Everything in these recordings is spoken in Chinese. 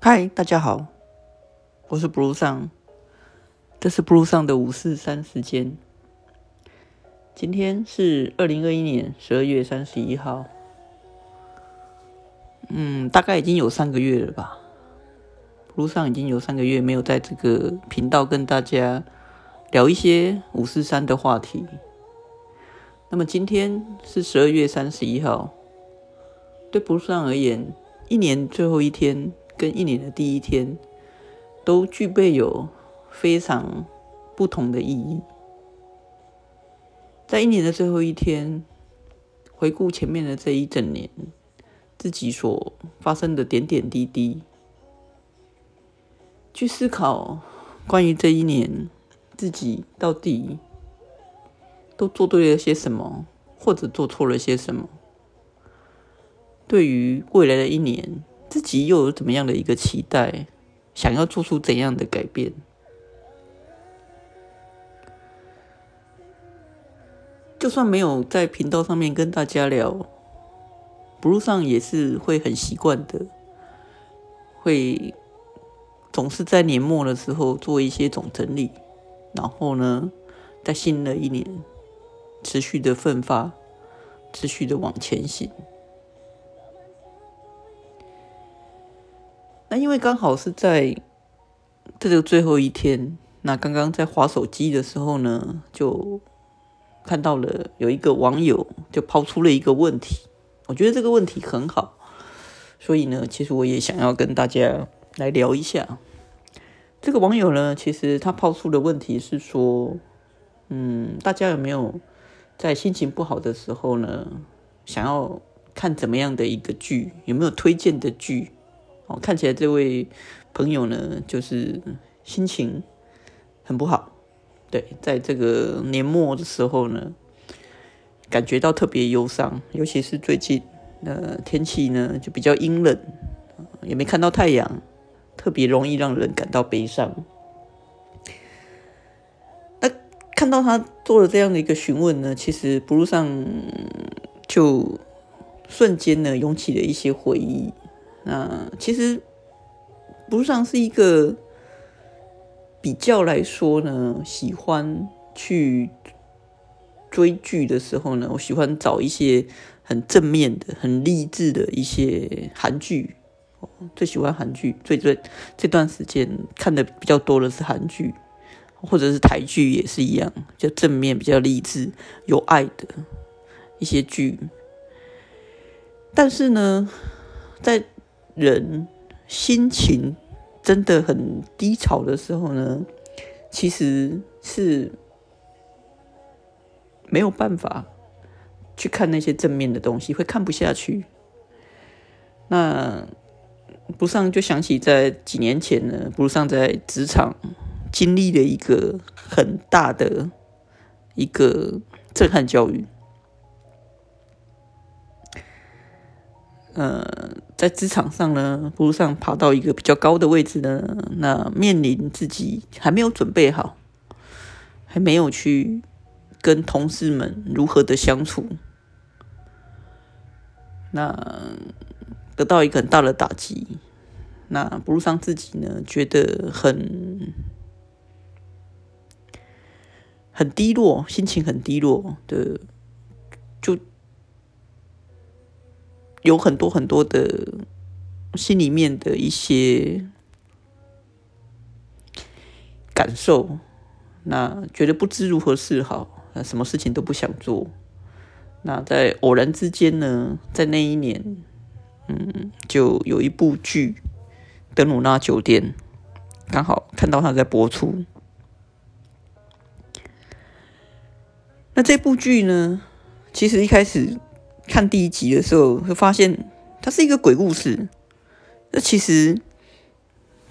嗨，大家好，我是 Blue 上，这是 Blue 上的五四三时间。今天是二零二一年十二月三十一号，嗯，大概已经有三个月了吧。Blue 上已经有三个月没有在这个频道跟大家聊一些五四三的话题。那么今天是十二月三十一号，对 Blue 上而言，一年最后一天。跟一年的第一天都具备有非常不同的意义。在一年的最后一天，回顾前面的这一整年，自己所发生的点点滴滴，去思考关于这一年自己到底都做对了些什么，或者做错了些什么。对于未来的一年。自己又有怎么样的一个期待？想要做出怎样的改变？就算没有在频道上面跟大家聊，不路上也是会很习惯的，会总是在年末的时候做一些总整理，然后呢，在新的一年持续的奋发，持续的往前行。那因为刚好是在这个最后一天，那刚刚在划手机的时候呢，就看到了有一个网友就抛出了一个问题，我觉得这个问题很好，所以呢，其实我也想要跟大家来聊一下。这个网友呢，其实他抛出的问题是说，嗯，大家有没有在心情不好的时候呢，想要看怎么样的一个剧？有没有推荐的剧？哦，看起来这位朋友呢，就是心情很不好。对，在这个年末的时候呢，感觉到特别忧伤，尤其是最近，呃，天气呢就比较阴冷，也没看到太阳，特别容易让人感到悲伤。那看到他做了这样的一个询问呢，其实不路上就瞬间呢涌起了一些回忆。那其实，不上是一个比较来说呢，喜欢去追剧的时候呢，我喜欢找一些很正面的、很励志的一些韩剧。最喜欢韩剧，最最这段时间看的比较多的是韩剧，或者是台剧也是一样，就正面、比较励志、有爱的一些剧。但是呢，在人心情真的很低潮的时候呢，其实是没有办法去看那些正面的东西，会看不下去。那不上就想起在几年前呢，不上在职场经历了一个很大的一个震撼教育。呃，在职场上呢，不如上爬到一个比较高的位置呢，那面临自己还没有准备好，还没有去跟同事们如何的相处，那得到一个很大的打击，那不如上自己呢，觉得很很低落，心情很低落的，有很多很多的心里面的一些感受，那觉得不知如何是好，那什么事情都不想做。那在偶然之间呢，在那一年，嗯，就有一部剧《德鲁纳酒店》，刚好看到他在播出。那这部剧呢，其实一开始。看第一集的时候，会发现它是一个鬼故事。那其实，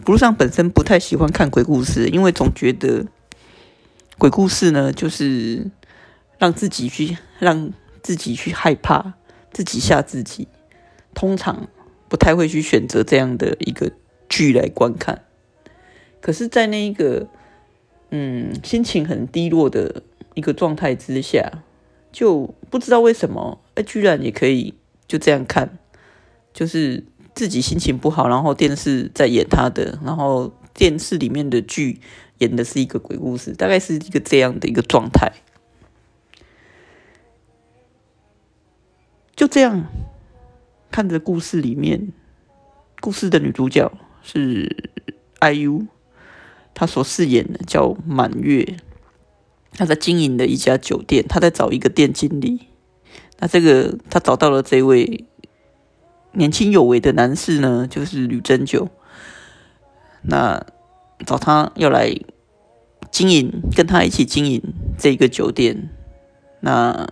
不路上本身不太喜欢看鬼故事，因为总觉得鬼故事呢，就是让自己去让自己去害怕，自己吓自己。通常不太会去选择这样的一个剧来观看。可是，在那一个嗯心情很低落的一个状态之下。就不知道为什么，哎，居然也可以就这样看，就是自己心情不好，然后电视在演他的，然后电视里面的剧演的是一个鬼故事，大概是一个这样的一个状态。就这样看着故事里面，故事的女主角是 IU，她所饰演的叫满月，她在经营的一家酒店，她在找一个店经理。那这个她找到了这位年轻有为的男士呢，就是吕珍九。那找他要来经营，跟他一起经营这个酒店。那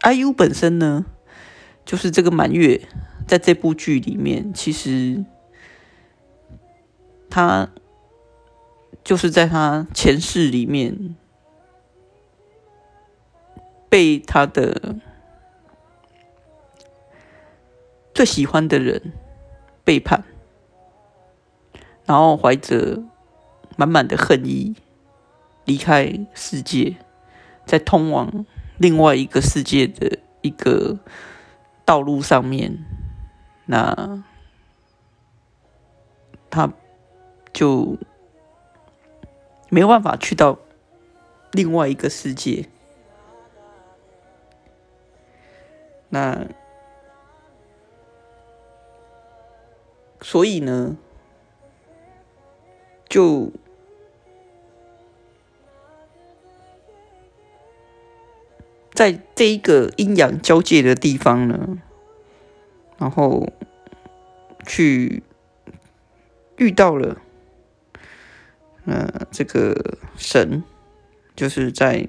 IU 本身呢，就是这个满月，在这部剧里面，其实他就是在他前世里面被他的最喜欢的人背叛，然后怀着满满的恨意离开世界，在通往。另外一个世界的一个道路上面，那他就没有办法去到另外一个世界。那所以呢，就。在这一个阴阳交界的地方呢，然后去遇到了，呃，这个神，就是在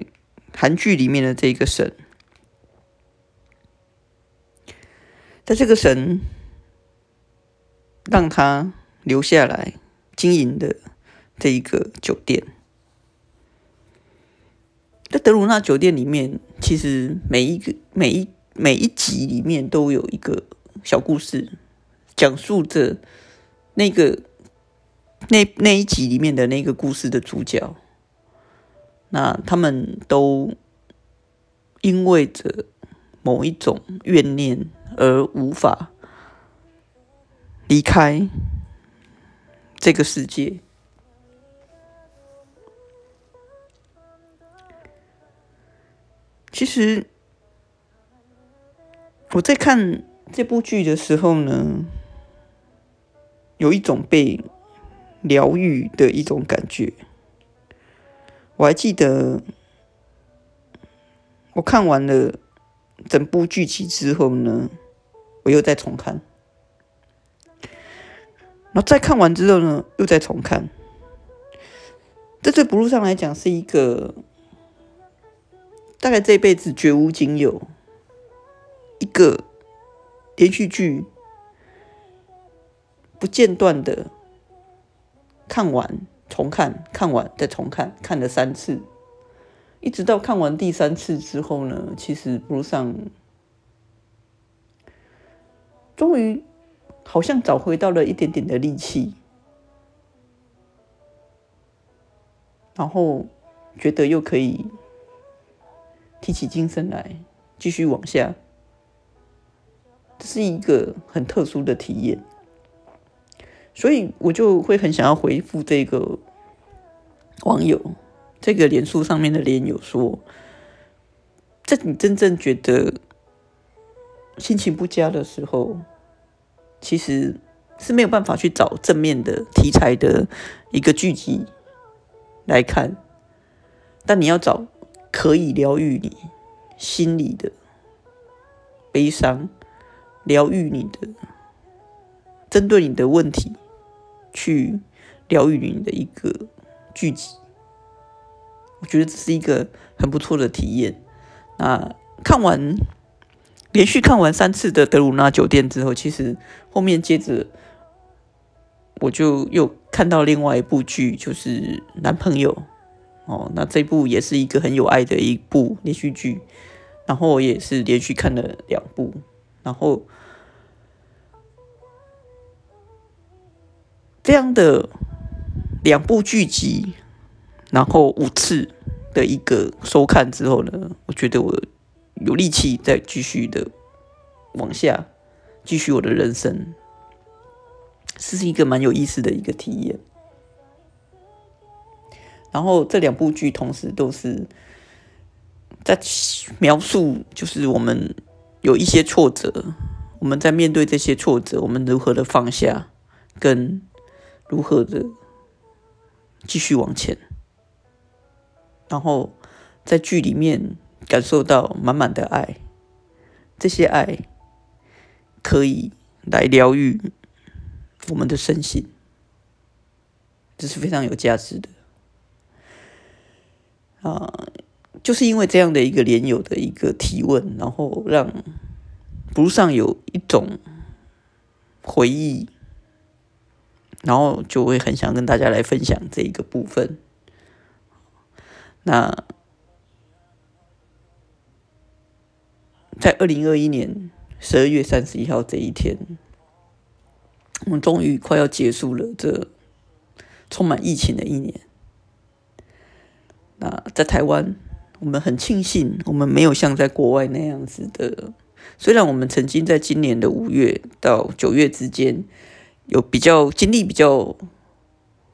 韩剧里面的这个神，在这个神让他留下来经营的这一个酒店。在德鲁纳酒店里面，其实每一个每一每一集里面都有一个小故事，讲述着那个那那一集里面的那个故事的主角。那他们都因为着某一种怨念而无法离开这个世界。其实我在看这部剧的时候呢，有一种被疗愈的一种感觉。我还记得，我看完了整部剧集之后呢，我又再重看，然后再看完之后呢，又再重看。这对不路上来讲是一个。大概这辈子绝无仅有一个连续剧不间断的看完重看，看完再重看，看了三次，一直到看完第三次之后呢，其实不如上终于好像找回到了一点点的力气，然后觉得又可以。提起精神来，继续往下，这是一个很特殊的体验，所以我就会很想要回复这个网友，这个脸书上面的脸友说，在你真正觉得心情不佳的时候，其实是没有办法去找正面的题材的一个剧集来看，但你要找。可以疗愈你心里的悲伤，疗愈你的，针对你的问题去疗愈你的一个剧集，我觉得这是一个很不错的体验。那看完连续看完三次的德鲁纳酒店之后，其实后面接着我就又看到另外一部剧，就是男朋友。哦，那这部也是一个很有爱的一部连续剧，然后我也是连续看了两部，然后这样的两部剧集，然后五次的一个收看之后呢，我觉得我有力气再继续的往下继续我的人生，这是一个蛮有意思的一个体验。然后这两部剧同时都是在描述，就是我们有一些挫折，我们在面对这些挫折，我们如何的放下，跟如何的继续往前。然后在剧里面感受到满满的爱，这些爱可以来疗愈我们的身心，这是非常有价值的。啊，就是因为这样的一个连友的一个提问，然后让不上有一种回忆，然后就会很想跟大家来分享这一个部分。那在二零二一年十二月三十一号这一天，我们终于快要结束了这充满疫情的一年。那在台湾，我们很庆幸，我们没有像在国外那样子的。虽然我们曾经在今年的五月到九月之间，有比较经历比较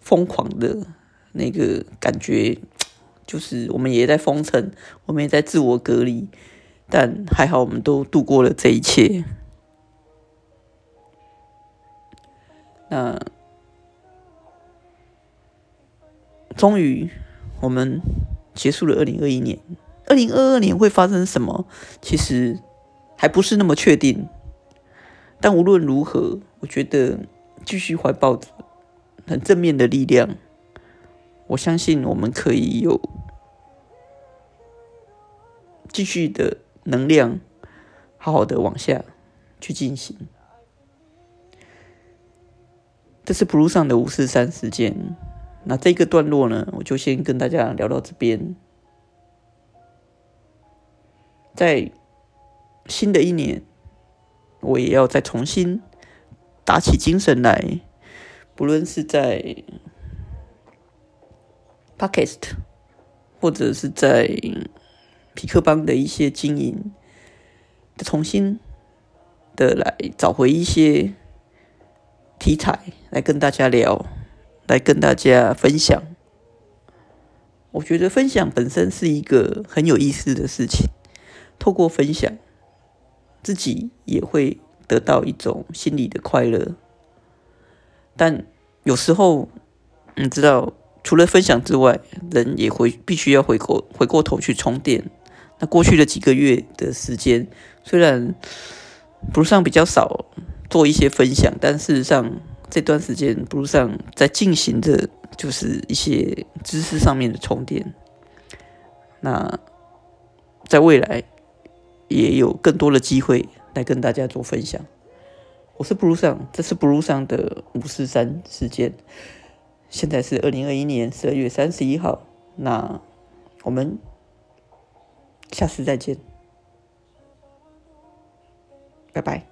疯狂的那个感觉。就是我们也在封城，我们也在自我隔离，但还好我们都度过了这一切。那终于我们结束了二零二一年，二零二二年会发生什么？其实还不是那么确定。但无论如何，我觉得继续怀抱着很正面的力量。我相信我们可以有继续的能量，好好的往下去进行。这是 Blue 上的五四三时间。那这个段落呢，我就先跟大家聊到这边。在新的一年，我也要再重新打起精神来，不论是在。Podcast，或者是在皮克邦的一些经营，重新的来找回一些题材来跟大家聊，来跟大家分享。我觉得分享本身是一个很有意思的事情，透过分享，自己也会得到一种心理的快乐。但有时候，你知道。除了分享之外，人也会必须要回过回过头去充电。那过去的几个月的时间，虽然不上比较少做一些分享，但事实上这段时间不上在进行着就是一些知识上面的充电。那在未来也有更多的机会来跟大家做分享。我是布鲁上，这是布鲁上的五四三时间。现在是二零二一年十二月三十一号，那我们下次再见，拜拜。